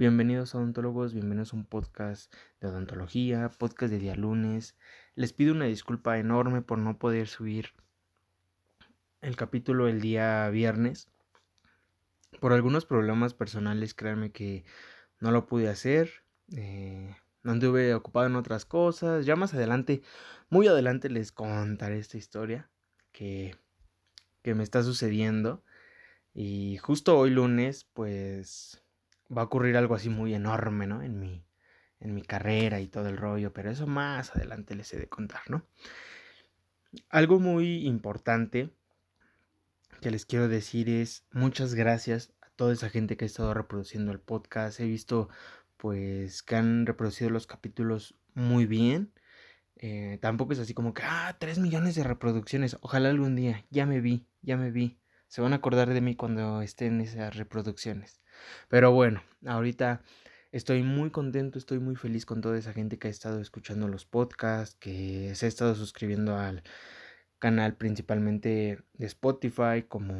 Bienvenidos a odontólogos, bienvenidos a un podcast de odontología, podcast de día lunes. Les pido una disculpa enorme por no poder subir el capítulo el día viernes. Por algunos problemas personales, créanme que no lo pude hacer. Eh, anduve ocupado en otras cosas. Ya más adelante, muy adelante les contaré esta historia que, que me está sucediendo. Y justo hoy lunes, pues va a ocurrir algo así muy enorme, ¿no? En mi, en mi carrera y todo el rollo, pero eso más adelante les he de contar, ¿no? Algo muy importante que les quiero decir es muchas gracias a toda esa gente que ha estado reproduciendo el podcast. He visto pues que han reproducido los capítulos muy bien. Eh, tampoco es así como que, ah, 3 millones de reproducciones. Ojalá algún día, ya me vi, ya me vi. Se van a acordar de mí cuando estén esas reproducciones. Pero bueno, ahorita estoy muy contento, estoy muy feliz con toda esa gente que ha estado escuchando los podcasts, que se ha estado suscribiendo al canal principalmente de Spotify, como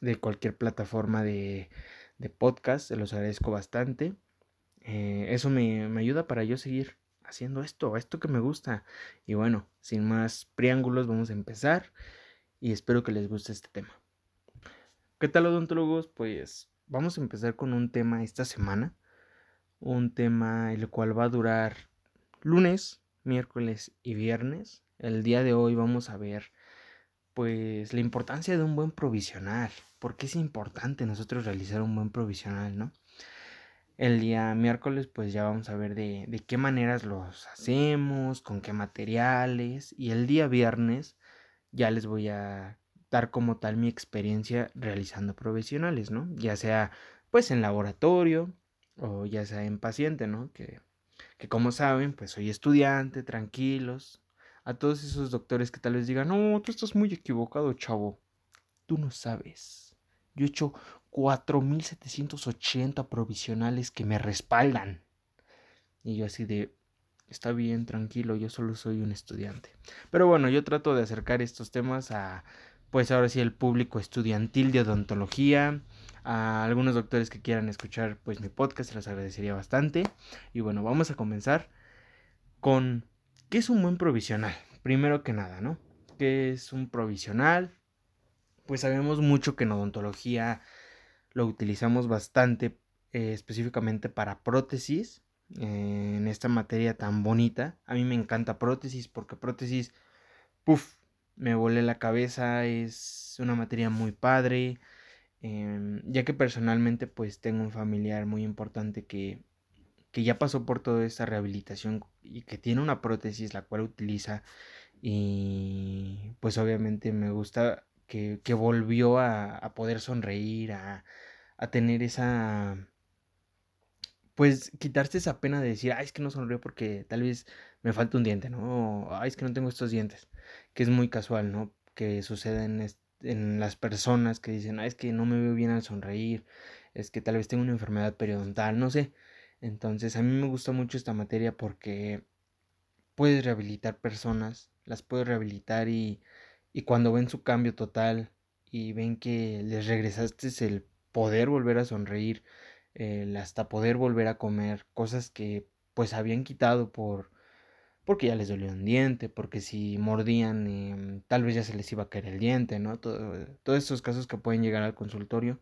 de cualquier plataforma de, de podcast. Se los agradezco bastante. Eh, eso me, me ayuda para yo seguir haciendo esto, esto que me gusta. Y bueno, sin más preámbulos, vamos a empezar y espero que les guste este tema. ¿Qué tal odontólogos? Pues vamos a empezar con un tema esta semana, un tema el cual va a durar lunes, miércoles y viernes. El día de hoy vamos a ver pues la importancia de un buen provisional, porque es importante nosotros realizar un buen provisional, ¿no? El día miércoles pues ya vamos a ver de, de qué maneras los hacemos, con qué materiales y el día viernes ya les voy a dar como tal mi experiencia realizando profesionales, ¿no? Ya sea pues en laboratorio o ya sea en paciente, ¿no? Que, que como saben, pues soy estudiante, tranquilos. A todos esos doctores que tal vez digan, no, tú estás muy equivocado, chavo. Tú no sabes. Yo he hecho 4.780 provisionales que me respaldan. Y yo así de, está bien, tranquilo, yo solo soy un estudiante. Pero bueno, yo trato de acercar estos temas a, pues ahora sí, el público estudiantil de odontología, a algunos doctores que quieran escuchar pues mi podcast, se los agradecería bastante. Y bueno, vamos a comenzar con ¿qué es un buen provisional? Primero que nada, ¿no? ¿Qué es un provisional? Pues sabemos mucho que en odontología lo utilizamos bastante eh, específicamente para prótesis en esta materia tan bonita. A mí me encanta prótesis porque prótesis, puff, me volé la cabeza, es una materia muy padre, em, ya que personalmente pues tengo un familiar muy importante que, que ya pasó por toda esta rehabilitación y que tiene una prótesis la cual utiliza y pues obviamente me gusta que, que volvió a, a, poder sonreír, a, a tener esa pues quitarse esa pena de decir, ay, es que no sonrío porque tal vez me falta un diente, ¿no? ay, es que no tengo estos dientes, que es muy casual, ¿no? Que sucede en, en las personas que dicen, ay, es que no me veo bien al sonreír, es que tal vez tengo una enfermedad periodontal, no sé. Entonces, a mí me gusta mucho esta materia porque puedes rehabilitar personas, las puedes rehabilitar y, y cuando ven su cambio total y ven que les regresaste el poder volver a sonreír, el hasta poder volver a comer cosas que pues habían quitado por porque ya les dolió un diente, porque si mordían eh, tal vez ya se les iba a caer el diente, ¿no? Todo, todos estos casos que pueden llegar al consultorio,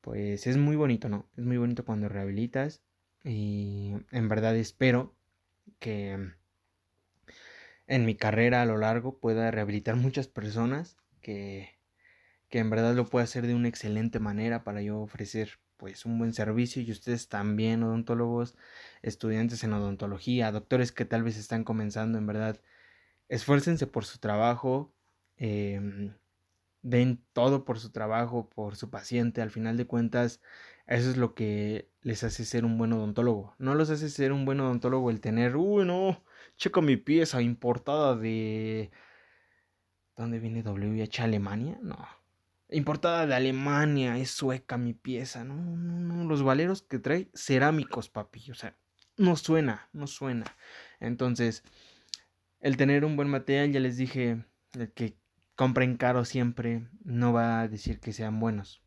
pues es muy bonito, ¿no? Es muy bonito cuando rehabilitas y en verdad espero que en mi carrera a lo largo pueda rehabilitar muchas personas que, que en verdad lo pueda hacer de una excelente manera para yo ofrecer pues un buen servicio y ustedes también odontólogos, estudiantes en odontología, doctores que tal vez están comenzando, en verdad, esfuércense por su trabajo, eh, den todo por su trabajo, por su paciente, al final de cuentas, eso es lo que les hace ser un buen odontólogo. No los hace ser un buen odontólogo el tener, uy, no, checo mi pieza importada de... ¿Dónde viene WH Alemania? No, Importada de Alemania, es sueca mi pieza. No, no, no. Los valeros que trae cerámicos, papi. O sea, no suena, no suena. Entonces, el tener un buen material, ya les dije, el que compren caro siempre no va a decir que sean buenos.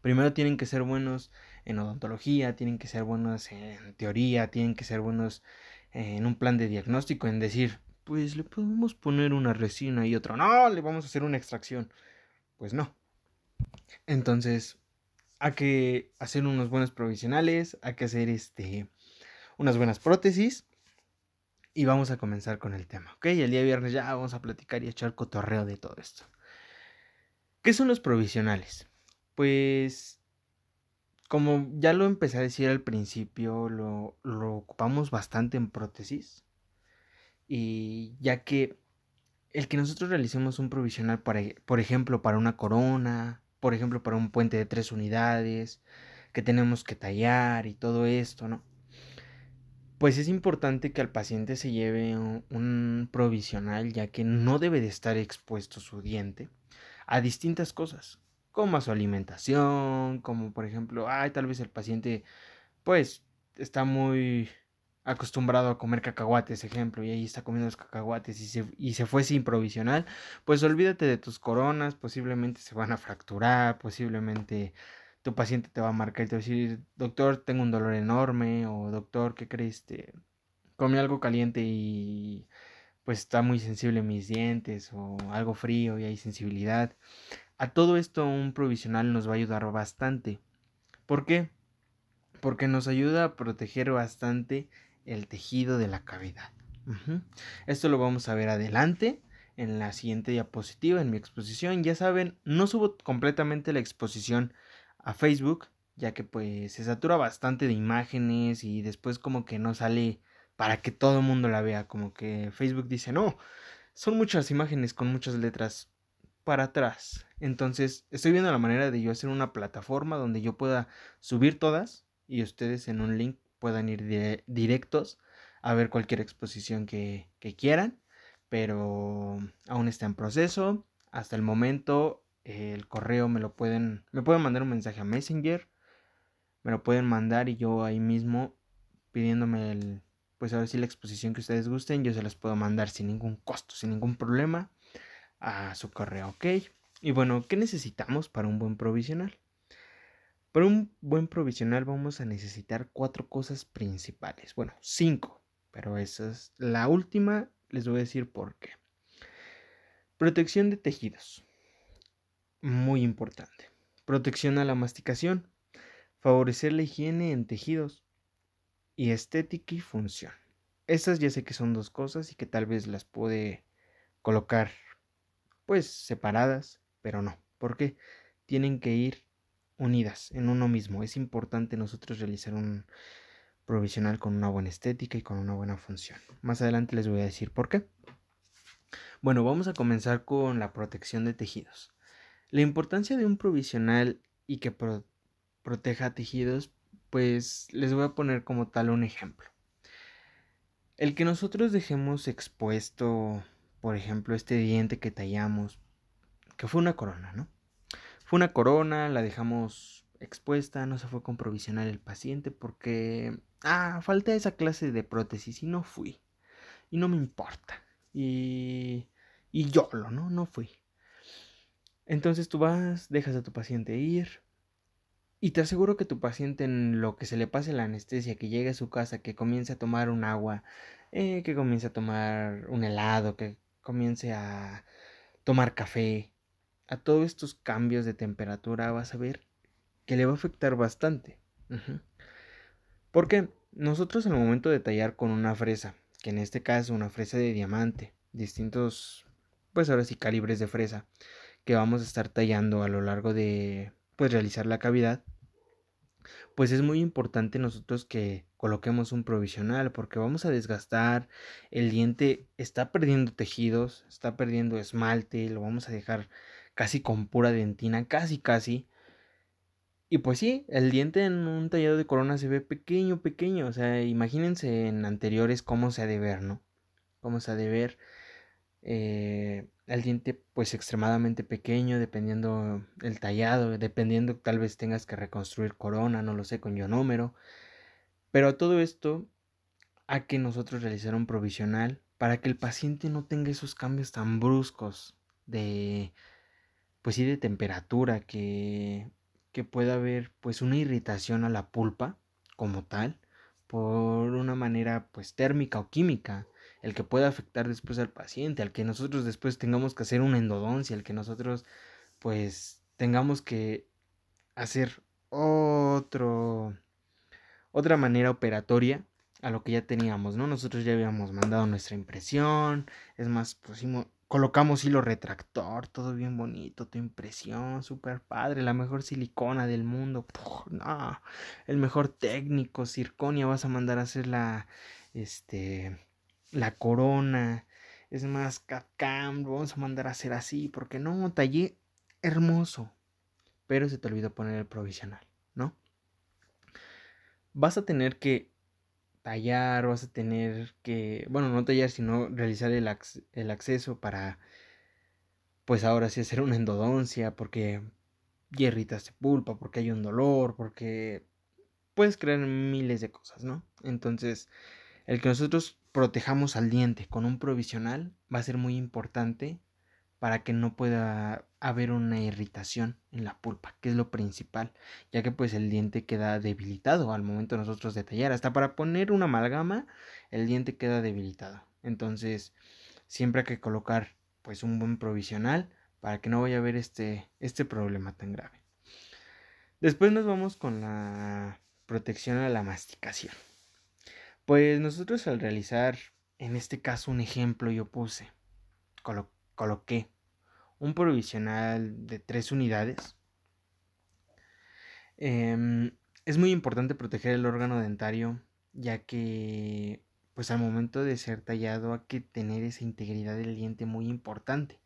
Primero tienen que ser buenos en odontología, tienen que ser buenos en teoría, tienen que ser buenos en un plan de diagnóstico, en decir, pues le podemos poner una resina y otra, no, le vamos a hacer una extracción. Pues no. Entonces, hay que hacer unos buenos provisionales, hay que hacer este unas buenas prótesis y vamos a comenzar con el tema, ¿ok? El día viernes ya vamos a platicar y echar cotorreo de todo esto. ¿Qué son los provisionales? Pues como ya lo empecé a decir al principio, lo, lo ocupamos bastante en prótesis. Y ya que el que nosotros realicemos un provisional, para, por ejemplo, para una corona, por ejemplo, para un puente de tres unidades, que tenemos que tallar y todo esto, ¿no? Pues es importante que al paciente se lleve un, provisional, ya que no debe de estar expuesto su diente a distintas cosas, como a su alimentación, como por ejemplo, ay, tal vez el paciente pues está muy acostumbrado a comer cacahuates, ejemplo, y ahí está comiendo los cacahuates y se, y se fue sin provisional, pues olvídate de tus coronas, posiblemente se van a fracturar, posiblemente tu paciente te va a marcar y te va a decir, doctor, tengo un dolor enorme, o doctor, ¿qué crees? Este, comí algo caliente y pues está muy sensible mis dientes, o algo frío y hay sensibilidad. A todo esto un provisional nos va a ayudar bastante. ¿Por qué? Porque nos ayuda a proteger bastante el tejido de la cavidad. Esto lo vamos a ver adelante en la siguiente diapositiva, en mi exposición. Ya saben, no subo completamente la exposición a Facebook, ya que pues se satura bastante de imágenes y después como que no sale para que todo el mundo la vea, como que Facebook dice, no, son muchas imágenes con muchas letras para atrás. Entonces, estoy viendo la manera de yo hacer una plataforma donde yo pueda subir todas y ustedes en un link puedan ir directos a ver cualquier exposición que, quieran, pero aún está en proceso. Hasta el momento el correo me lo pueden, me pueden mandar un mensaje a Messenger, me lo pueden mandar y yo ahí mismo pidiéndome el, pues a ver si la exposición que ustedes gusten, yo se las puedo mandar sin ningún costo, sin ningún problema a su correo, ¿ok? Y bueno, ¿qué necesitamos para un buen provisional? Para un buen provisional vamos a necesitar cuatro cosas principales. Bueno, cinco, pero esa es la última. Les voy a decir por qué. Protección de tejidos. Muy importante. Protección a la masticación. Favorecer la higiene en tejidos. Y estética y función. Esas ya sé que son dos cosas y que tal vez las puede colocar pues separadas, pero no. porque Tienen que ir unidas en uno mismo. Es importante nosotros realizar un provisional con una buena estética y con una buena función. Más adelante les voy a decir por qué. Bueno, vamos a comenzar con la protección de tejidos. La importancia de un provisional y que proteja tejidos, pues les voy a poner como tal un ejemplo. El que nosotros dejemos expuesto, por ejemplo, este diente que tallamos, que fue una corona, ¿no? Fue una corona, la dejamos expuesta, no se fue con provisional el paciente porque, ah, falta esa clase de prótesis y no fui. Y no me importa. Y, y yo lo, ¿no? No fui. Entonces tú vas, dejas a tu paciente ir. Y te aseguro que tu paciente en lo que se le pase la anestesia, que llegue a su casa, que comience a tomar un agua, eh, que comience a tomar un helado, que comience a tomar café, a todos estos cambios de temperatura vas a ver que le va a afectar bastante. Porque nosotros al momento de tallar con una fresa, que en este caso una fresa de diamante, distintos, pues ahora sí calibres de fresa, que vamos a estar tallando a lo largo de, pues realizar la cavidad, pues es muy importante nosotros que coloquemos un provisional porque vamos a desgastar, el diente está perdiendo tejidos, está perdiendo esmalte, lo vamos a dejar casi con pura dentina, casi, casi. Y pues sí, el diente en un tallado de corona se ve pequeño, pequeño. O sea, imagínense en anteriores cómo se ha de ver, ¿no? Cómo se ha de ver eh, el diente pues extremadamente pequeño, dependiendo el tallado, dependiendo tal vez tengas que reconstruir corona, no lo sé, con ionómero. Pero todo esto a que nosotros realizar un provisional para que el paciente no tenga esos cambios tan bruscos de pues sí de temperatura, que que pueda haber pues una irritación a la pulpa como tal por una manera pues térmica o química el que pueda afectar después al paciente, al que nosotros después tengamos que hacer una endodoncia, el que nosotros pues tengamos que hacer otro otra manera operatoria a lo que ya teníamos, ¿no? Nosotros ya habíamos mandado nuestra impresión, es más, pusimos, colocamos hilo retractor, todo bien bonito, tu impresión, súper padre, la mejor silicona del mundo, no, el mejor técnico, circonia, vas a mandar a hacer la, este, la corona, es más, CAD-CAM, vamos a mandar a hacer así, porque no, tallé hermoso, pero se te olvidó poner el provisional, ¿no? Vas a tener que tallar, vas a tener que, bueno, no tallar, sino realizar el, el acceso para, pues ahora sí hacer una endodoncia, porque hierritas se pulpa, porque hay un dolor, porque puedes crear miles de cosas, ¿no? Entonces, el que nosotros protejamos al diente con un provisional va a ser muy importante para que no pueda haber una irritación en la pulpa, que es lo principal, ya que pues el diente queda debilitado al momento de nosotros de tallar. Hasta para poner una amalgama, el diente queda debilitado. Entonces, siempre hay que colocar pues un buen provisional para que no vaya a haber este, este problema tan grave. Después nos vamos con la protección a la masticación. Pues nosotros al realizar, en este caso un ejemplo yo puse, coloqué un provisional de tres unidades. Em, es muy importante proteger el órgano dentario, ya que pues al momento de ser tallado hay que tener esa integridad del diente muy importante.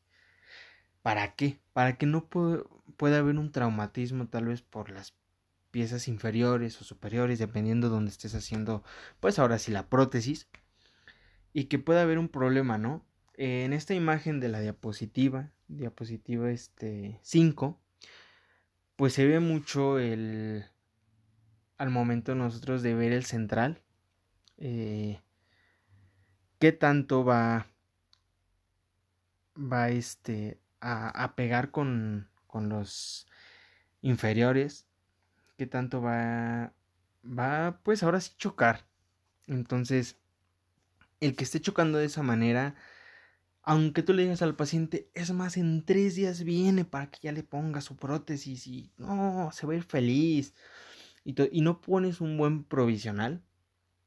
¿Para qué? Para que no pueda haber un traumatismo tal vez por las piezas inferiores o superiores, dependiendo de donde estés haciendo, pues ahora sí la prótesis, y que pueda haber un problema, ¿no? en esta imagen de la diapositiva, diapositiva este 5, pues se ve mucho el al momento nosotros de ver el central eh, qué tanto va va este a, pegar con, con los inferiores qué tanto va va pues ahora sí chocar. Entonces el que esté chocando de esa manera aunque tú le digas al paciente, es más, en tres días viene para que ya le ponga su prótesis y no, se va a ir feliz. Y, no pones un buen provisional,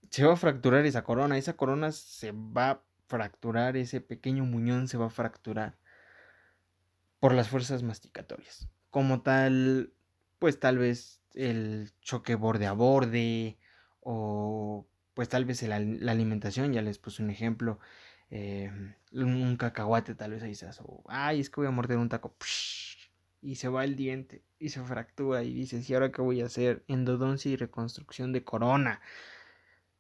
se va a fracturar esa corona. Esa corona se va a fracturar, ese pequeño muñón se va a fracturar por las fuerzas masticatorias. Como tal, pues tal vez el choque borde a borde o pues tal vez la alimentación, ya les puse un ejemplo, Em, un cacahuate tal vez ahí se o ay, es que voy a morder un taco, y se va el diente y se fractura y dices, ¿y ahora qué voy a hacer? Endodoncia y reconstrucción de corona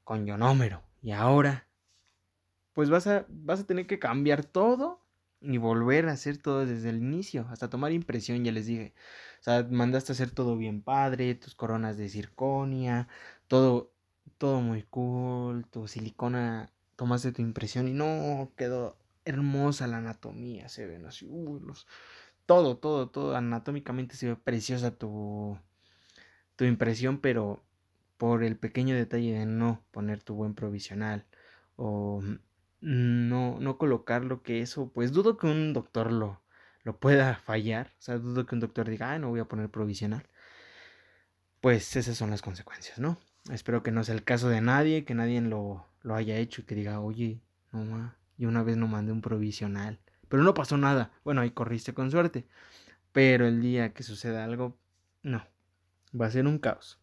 con ionómero. Y ahora, pues vas a, vas a tener que cambiar todo y volver a hacer todo desde el inicio, hasta tomar impresión, ya les dije. O sea, mandaste a hacer todo bien padre, tus coronas de circonia, todo, todo muy cool, tu silicona tomaste tu impresión y no quedó hermosa la anatomía, se ven así, los, todo, todo, todo, anatómicamente se ve preciosa tu, tu impresión, pero por el pequeño detalle de no poner tu buen provisional o no, no colocar lo que eso, pues dudo que un doctor lo, lo pueda fallar, o sea, dudo que un doctor diga, ah, no voy a poner provisional. Pues esas son las consecuencias, ¿no? Espero que no sea el caso de nadie, que nadie lo, lo haya hecho y que diga, oye, no ma, yo una vez no mandé un provisional, pero no pasó nada. Bueno, ahí corriste con suerte. Pero el día que suceda algo, no, va a ser un caos.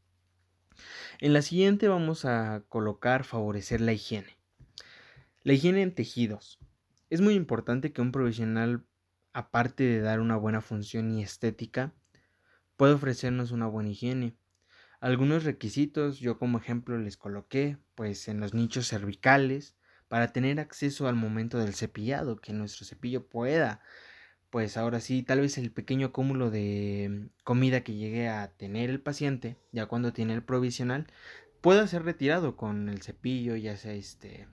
En la siguiente vamos a colocar favorecer la higiene. La higiene en tejidos. Es muy importante que un provisional, aparte de dar una buena función y estética, pueda ofrecernos una buena higiene. Algunos requisitos yo como ejemplo les coloqué pues en los nichos cervicales para tener acceso al momento del cepillado, que nuestro cepillo pueda pues ahora sí, tal vez el pequeño cúmulo de comida que llegue a tener el paciente, ya cuando tiene el provisional, pueda ser retirado con el cepillo, ya sea este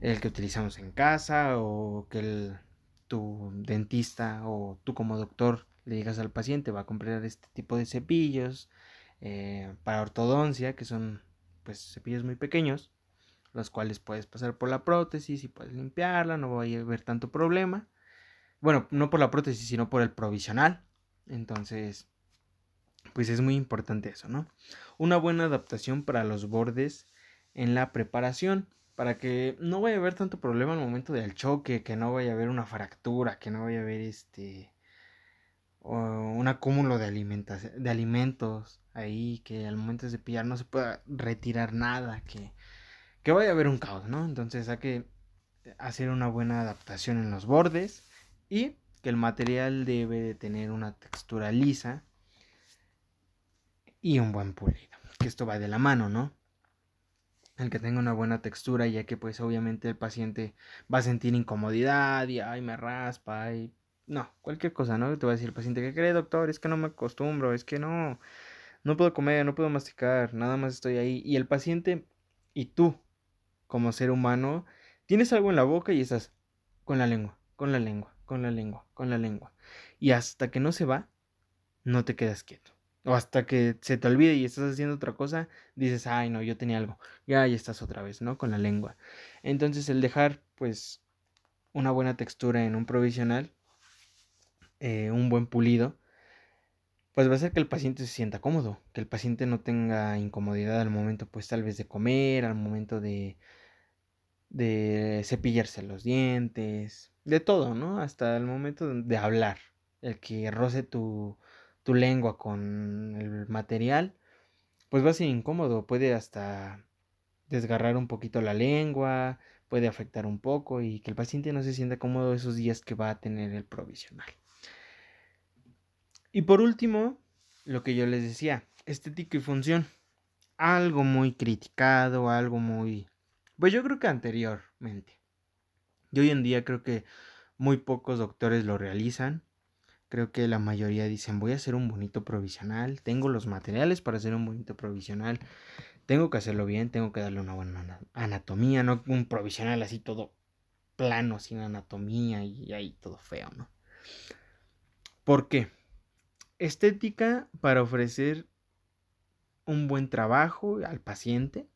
el que utilizamos en casa o que el, tu dentista o tú como doctor le digas al paciente, va a comprar este tipo de cepillos eh, para ortodoncia, que son pues cepillos muy pequeños, los cuales puedes pasar por la prótesis y puedes limpiarla, no va a haber tanto problema. Bueno, no por la prótesis, sino por el provisional. Entonces, pues es muy importante eso, ¿no? Una buena adaptación para los bordes en la preparación, para que no vaya a haber tanto problema al momento del choque, que no vaya a haber una fractura, que no vaya a haber este un acúmulo de, de alimentos ahí, que al momento de pillar no se pueda retirar nada, que, que vaya a haber un caos, ¿no? Entonces hay que hacer una buena adaptación en los bordes y que el material debe de tener una textura lisa y un buen pulido. Que esto va de la mano, ¿no? El que tenga una buena textura, ya que pues obviamente el paciente va a sentir incomodidad y ay me raspa y no, cualquier cosa, ¿no? Te va a decir el paciente, ¿qué cree, doctor? Es que no me acostumbro, es que no, no puedo comer, no puedo masticar, nada más estoy ahí. Y el paciente y tú, como ser humano, tienes algo en la boca y estás con la lengua, con la lengua, con la lengua, con la lengua. Y hasta que no se va, no te quedas quieto. O hasta que se te olvide y estás haciendo otra cosa, dices, ay, no, yo tenía algo. Ya, ya estás otra vez, ¿no? Con la lengua. Entonces, el dejar, pues, una buena textura en un provisional, eh, un buen pulido, pues va a hacer que el paciente se sienta cómodo, que el paciente no tenga incomodidad al momento, pues, tal vez de comer, al momento de, de cepillarse los dientes, de todo, ¿no? Hasta el momento de hablar, el que roce tu tu lengua con el material, pues va a ser incómodo, puede hasta desgarrar un poquito la lengua, puede afectar un poco y que el paciente no se sienta cómodo esos días que va a tener el provisional. Y por último, lo que yo les decía, estética y función. Algo muy criticado, algo muy... Pues yo creo que anteriormente. Y hoy en día creo que muy pocos doctores lo realizan. Creo que la mayoría dicen, voy a hacer un bonito provisional, tengo los materiales para hacer un bonito provisional, tengo que hacerlo bien, tengo que darle una buena anatomía, no un provisional así todo plano, sin anatomía y ahí todo feo, ¿no? ¿Por qué? Estética para ofrecer un buen trabajo al paciente,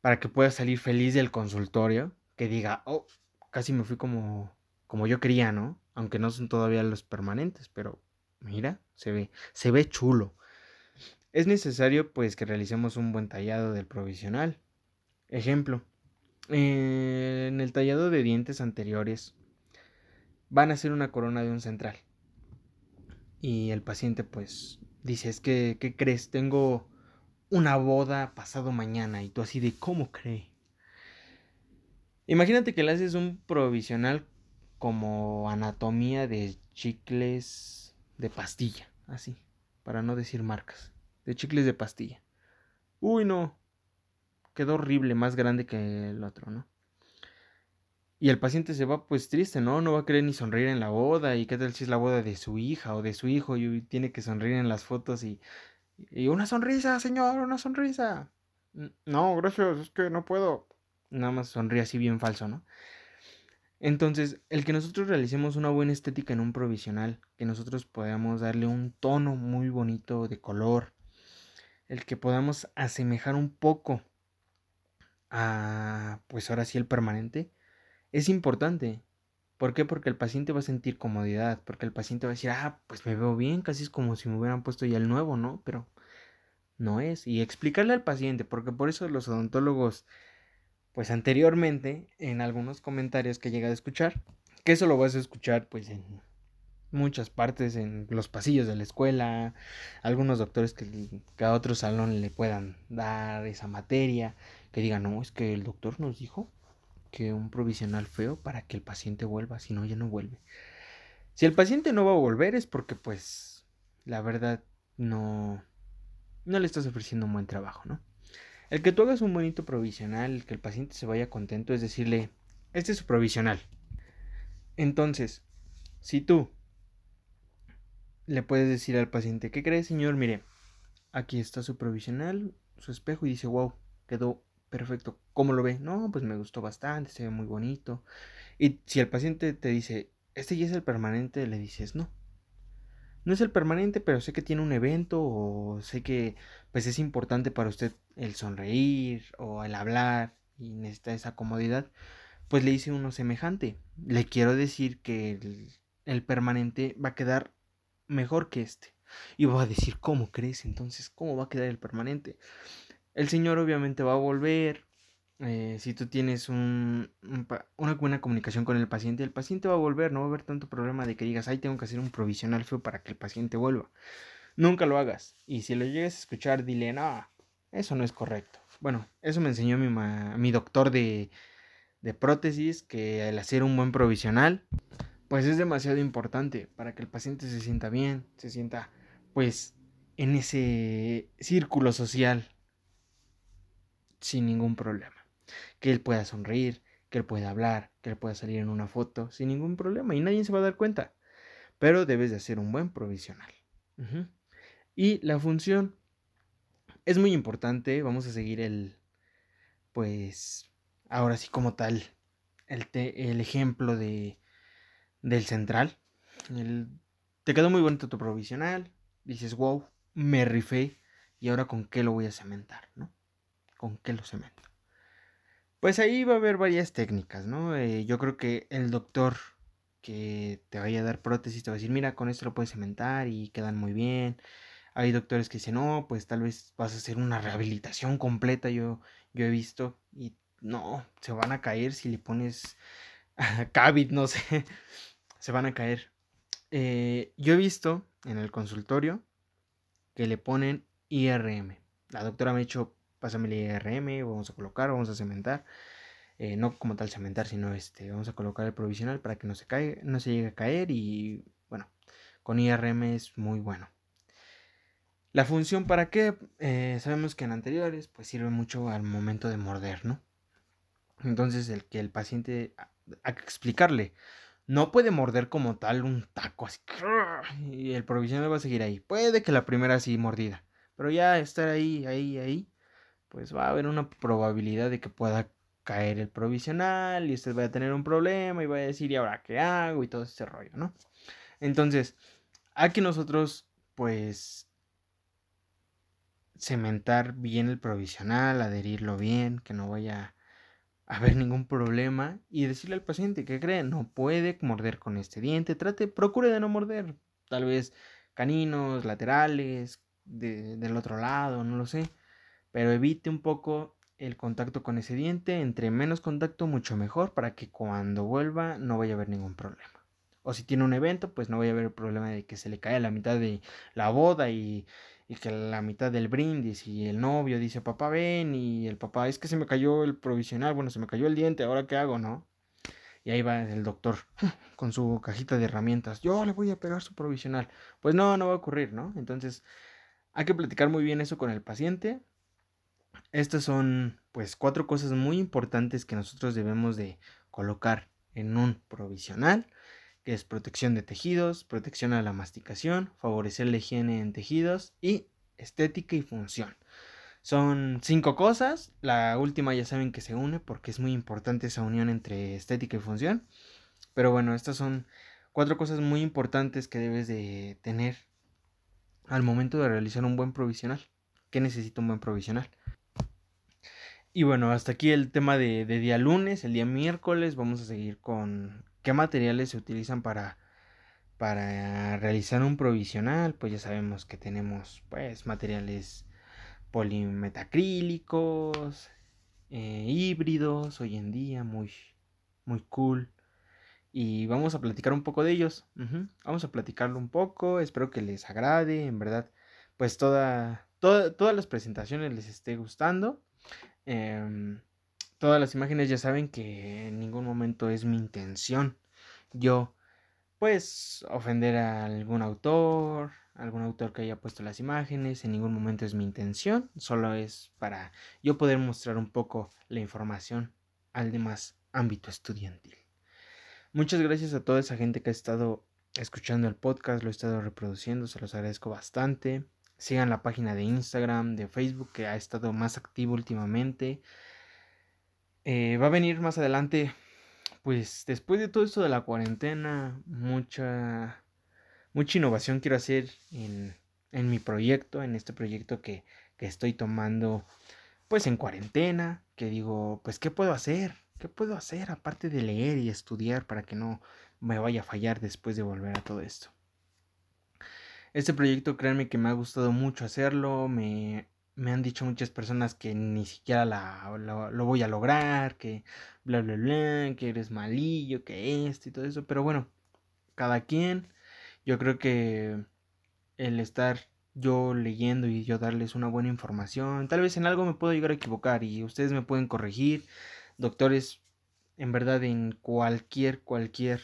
para que pueda salir feliz del consultorio, que diga, oh, casi me fui como, como yo quería, ¿no? aunque no son todavía los permanentes, pero mira, se ve, se ve chulo. Es necesario pues que realicemos un buen tallado del provisional. Ejemplo, en el tallado de dientes anteriores van a hacer una corona de un central. Y el paciente pues dice, es que, ¿qué crees? Tengo una boda pasado mañana y tú así de, ¿cómo cree? Imagínate que le haces un provisional como anatomía de chicles de pastilla, así, para no decir marcas, de chicles de pastilla. Uy, no, quedó horrible, más grande que el otro, ¿no? Y el paciente se va pues triste, ¿no? No va a querer ni sonreír en la boda. ¿Y qué tal si es la boda de su hija o de su hijo y tiene que sonreír en las fotos y... Y una sonrisa, señor, una sonrisa. No, gracias, es que no puedo. Nada más sonríe así bien falso, ¿no? Entonces, el que nosotros realicemos una buena estética en un provisional, que nosotros podamos darle un tono muy bonito de color, el que podamos asemejar un poco a, pues ahora sí, el permanente, es importante. ¿Por qué? Porque el paciente va a sentir comodidad, porque el paciente va a decir, ah, pues me veo bien, casi es como si me hubieran puesto ya el nuevo, ¿no? Pero no es. Y explicarle al paciente, porque por eso los odontólogos pues anteriormente en algunos comentarios que llega a escuchar, que eso lo vas a escuchar pues en muchas partes, en los pasillos de la escuela, algunos doctores que, a otro salón le puedan dar esa materia, que digan, no, es que el doctor nos dijo que un provisional feo para que el paciente vuelva, si no, ya no vuelve. Si el paciente no va a volver es porque pues la verdad no, no le estás ofreciendo un buen trabajo, ¿no? El que tú hagas un bonito provisional, el que el paciente se vaya contento, es decirle, este es su provisional. Entonces, si tú le puedes decir al paciente, ¿qué cree, señor? Mire, aquí está su provisional, su espejo, y dice, wow, quedó perfecto. ¿Cómo lo ve? No, pues me gustó bastante, se ve muy bonito. Y si el paciente te dice, este ya es el permanente, le dices, no. no es el permanente, pero sé que tiene un evento o sé que pues es importante para usted el sonreír o el hablar y necesita esa comodidad, pues le hice uno semejante. Le quiero decir que el, permanente va a quedar mejor que este. Y va a decir, ¿cómo crees? Entonces, ¿cómo va a quedar el permanente? El señor obviamente va a volver. Eh, si tú tienes un, una buena comunicación con el paciente, el paciente va a volver. No va a haber tanto problema de que digas, ay, tengo que hacer un provisional feo para que el paciente vuelva. Nunca lo hagas. Y si lo llegas a escuchar, dile, no, eso no es correcto. Bueno, eso me enseñó mi, doctor de, de prótesis, que al hacer un buen provisional, pues es demasiado importante para que el paciente se sienta bien, se sienta pues en ese círculo social sin ningún problema. Que él pueda sonreír, que él pueda hablar, que él pueda salir en una foto sin ningún problema y nadie se va a dar cuenta. Pero debes de hacer un buen provisional. Y la función es muy importante. Vamos a seguir el, pues, ahora sí como tal, el, el ejemplo de, del central. El, te quedó muy bonito tu provisional. Dices, wow, me rifé. Y ahora con qué lo voy a cementar, ¿no? ¿Con qué lo cemento? Pues ahí va a haber varias técnicas, ¿no? Eh, yo creo que el doctor que te vaya a dar prótesis te va a decir, mira, con esto lo puedes cementar y quedan muy bien. Hay doctores que dicen, no, pues tal vez vas a hacer una rehabilitación completa, yo, yo he visto, y no, se van a caer si le pones Cavit, no sé, se van a caer. Eh, yo he visto en el consultorio que le ponen IRM. La doctora me ha dicho, pásame el IRM, vamos a colocar, vamos a cementar. Eh, no como tal cementar, sino este, vamos a colocar el provisional para que no se, caiga, no se llegue a caer y bueno, con IRM es muy bueno. La función para qué, eh, sabemos que en anteriores pues sirve mucho al momento de morder, ¿no? Entonces el que el paciente, hay que explicarle, no puede morder como tal un taco así. Y el provisional va a seguir ahí. Puede que la primera sí mordida. Pero ya estar ahí, ahí, ahí. Pues va a haber una probabilidad de que pueda caer el provisional. Y usted va a tener un problema. Y va a decir, ¿y ahora qué hago? Y todo ese rollo, ¿no? Entonces, aquí nosotros, pues. Cementar bien el provisional, adherirlo bien, que no vaya haber ningún problema y decirle al paciente que cree, no puede morder con este diente, trate, procure de no morder, tal vez caninos, laterales, del otro lado, no lo sé, pero evite un poco el contacto con ese diente, entre menos contacto mucho mejor para que cuando vuelva no vaya a haber ningún problema. O si tiene un evento, pues no vaya a haber problema de que se le cae la mitad de la boda y y que la mitad del brindis y el novio dice, papá ven y el papá, es que se me cayó el provisional, bueno, se me cayó el diente, ahora qué hago, ¿no? Y ahí va el doctor con su cajita de herramientas, yo le voy a pegar su provisional. Pues no, no va a ocurrir, ¿no? Entonces hay que platicar muy bien eso con el paciente. Estas son pues cuatro cosas muy importantes que nosotros debemos de colocar en un provisional que es protección de tejidos, protección a la masticación, favorecer la higiene en tejidos y estética y función. Son cinco cosas, la última ya saben que se une porque es muy importante esa unión entre estética y función, pero bueno, estas son cuatro cosas muy importantes que debes de tener al momento de realizar un buen provisional. ¿Qué necesita un buen provisional? Y bueno, hasta aquí el tema de, de, día lunes, el día miércoles vamos a seguir con ¿Qué materiales se utilizan para, para realizar un provisional? Pues ya sabemos que tenemos pues materiales polimetacrílicos, eh, híbridos, hoy en día muy, muy cool. Y vamos a platicar un poco de ellos. Vamos a platicarlo un poco. Espero que les agrade. En verdad, pues toda, todas las presentaciones les esté gustando. Em, Todas las imágenes ya saben que en ningún momento es mi intención yo, pues, ofender a algún autor, algún autor que haya puesto las imágenes, en ningún momento es mi intención, solo es para yo poder mostrar un poco la información al demás ámbito estudiantil. Muchas gracias a toda esa gente que ha estado escuchando el podcast, lo he estado reproduciendo, se los agradezco bastante. Sigan la página de Instagram, de Facebook, que ha estado más activo últimamente. Eh, va a venir más adelante, pues después de todo esto de la cuarentena, mucha, mucha innovación quiero hacer en, en mi proyecto, en este proyecto que, que estoy tomando pues en cuarentena, que digo, pues ¿qué puedo hacer? ¿Qué puedo hacer aparte de leer y estudiar para que no me vaya a fallar después de volver a todo esto? Este proyecto, créanme que me ha gustado mucho hacerlo, me, me han dicho muchas personas que ni siquiera la, lo voy a lograr, que bla, bla, bla, que eres malillo, que esto y todo eso, pero bueno, cada quien, yo creo que el estar yo leyendo y yo darles una buena información. Tal vez en algo me puedo llegar a equivocar y ustedes me pueden corregir. Doctores, en verdad en cualquier, cualquier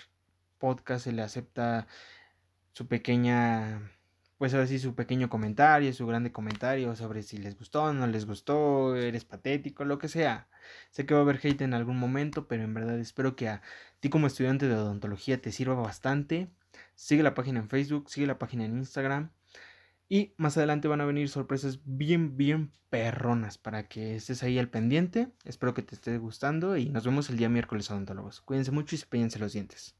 podcast se le acepta su pequeña, pues ahora sí, su pequeño comentario, su grande comentario sobre si les gustó, no les gustó, eres patético, lo que sea. Sé que va a haber hate en algún momento, pero en verdad espero que a ti como estudiante de odontología te sirva bastante. Sigue la página en Facebook, sigue la página en Instagram. Y más adelante van a venir sorpresas bien, bien perronas para que estés ahí al pendiente. Espero que te esté gustando y nos vemos el día miércoles odontólogos. Cuídense mucho y se los dientes.